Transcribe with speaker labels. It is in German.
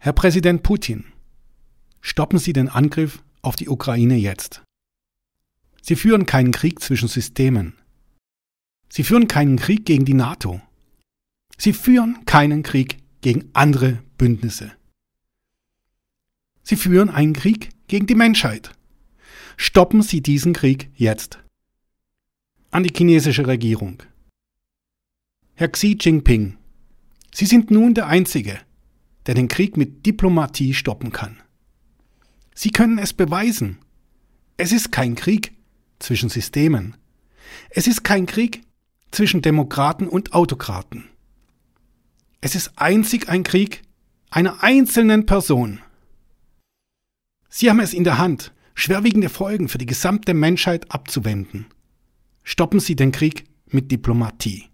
Speaker 1: Herr Präsident Putin, stoppen Sie den Angriff auf die Ukraine jetzt. Sie führen keinen Krieg zwischen Systemen. Sie führen keinen Krieg gegen die NATO. Sie führen keinen Krieg gegen andere Bündnisse. Sie führen einen Krieg gegen die Menschheit. Stoppen Sie diesen Krieg jetzt. An die chinesische Regierung. Herr Xi Jinping, Sie sind nun der Einzige, der den Krieg mit Diplomatie stoppen kann. Sie können es beweisen. Es ist kein Krieg zwischen Systemen. Es ist kein Krieg zwischen Demokraten und Autokraten. Es ist einzig ein Krieg einer einzelnen Person. Sie haben es in der Hand, schwerwiegende Folgen für die gesamte Menschheit abzuwenden. Stoppen Sie den Krieg mit Diplomatie.